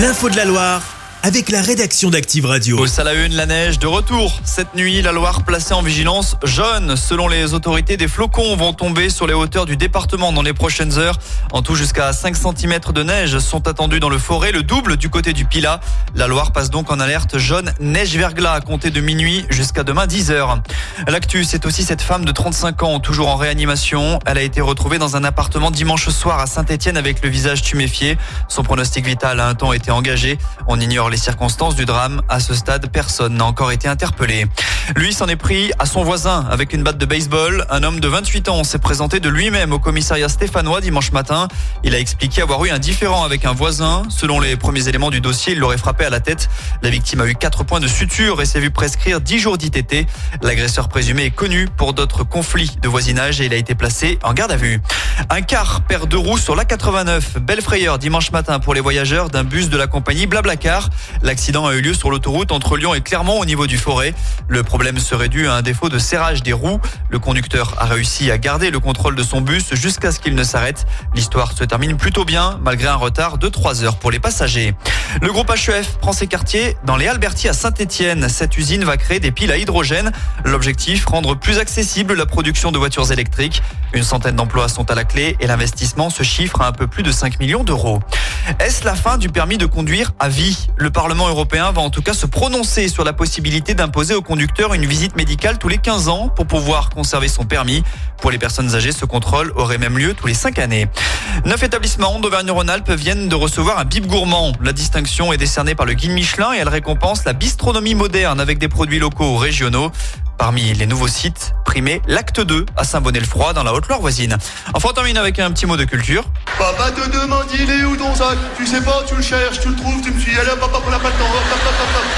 L'info de la Loire avec la rédaction d'Active Radio. Au à la neige de retour. Cette nuit, la Loire placée en vigilance jaune. Selon les autorités, des flocons vont tomber sur les hauteurs du département dans les prochaines heures. En tout, jusqu'à 5 cm de neige sont attendus dans le forêt, le double du côté du Pila. La Loire passe donc en alerte jaune neige verglas à compter de minuit jusqu'à demain 10h. L'actu, c'est aussi cette femme de 35 ans, toujours en réanimation. Elle a été retrouvée dans un appartement dimanche soir à Saint-Etienne avec le visage tuméfié. Son pronostic vital a un temps été engagé. On ignore les circonstances du drame. À ce stade, personne n'a encore été interpellé. Lui s'en est pris à son voisin avec une batte de baseball. Un homme de 28 ans s'est présenté de lui-même au commissariat stéphanois dimanche matin. Il a expliqué avoir eu un différend avec un voisin. Selon les premiers éléments du dossier, il l'aurait frappé à la tête. La victime a eu 4 points de suture et s'est vu prescrire 10 jours d'ITT. L'agresseur présumé est connu pour d'autres conflits de voisinage et il a été placé en garde à vue. Un car perd deux roues sur l'A89. Belle frayeur dimanche matin pour les voyageurs d'un bus de la compagnie Blablacar. L'accident a eu lieu sur l'autoroute entre Lyon et Clermont au niveau du forêt. Le problème serait dû à un défaut de serrage des roues. Le conducteur a réussi à garder le contrôle de son bus jusqu'à ce qu'il ne s'arrête. L'histoire se termine plutôt bien malgré un retard de 3 heures pour les passagers. Le groupe HEF prend ses quartiers dans les Albertis à Saint-Etienne. Cette usine va créer des piles à hydrogène. L'objectif, rendre plus accessible la production de voitures électriques. Une centaine d'emplois sont à la clé et l'investissement se chiffre à un peu plus de 5 millions d'euros. Est-ce la fin du permis de conduire à vie? Le Parlement européen va en tout cas se prononcer sur la possibilité d'imposer au conducteur une visite médicale tous les 15 ans pour pouvoir conserver son permis. Pour les personnes âgées, ce contrôle aurait même lieu tous les 5 années. Neuf établissements d'Auvergne-Rhône-Alpes viennent de recevoir un bib gourmand. La distinction est décernée par le guide Michelin et elle récompense la bistronomie moderne avec des produits locaux ou régionaux. Parmi les nouveaux sites, primé l'acte 2 à Saint-Bonnet-le-Froid dans la Haute-Loire voisine. Enfin, on termine avec un petit mot de culture. Papa te demande il est où ton sac? Tu sais pas, tu le cherches, tu le trouves, tu me suis allé papa pour la pas le temps.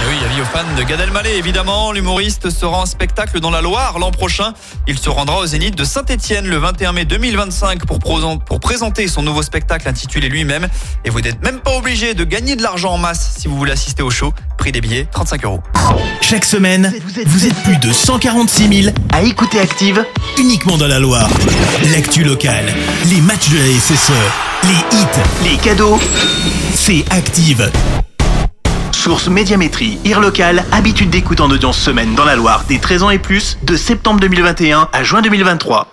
Et oui, avis aux fans de Gad Elmaleh évidemment, l'humoriste sera en spectacle dans la Loire l'an prochain. Il se rendra au Zénith de Saint-Étienne le 21 mai 2025 pour, pour présenter son nouveau spectacle intitulé lui-même. Et vous n'êtes même pas obligé de gagner de l'argent en masse si vous voulez assister au show. Prix des billets 35 euros. Chaque semaine, vous êtes plus de 146 000 à écouter Active uniquement dans la Loire. L'actu locale, les matchs de la SSE, les hits, les cadeaux, c'est Active. Source Médiamétrie, IR local, habitude d'écoute en audience semaine dans la Loire des 13 ans et plus, de septembre 2021 à juin 2023.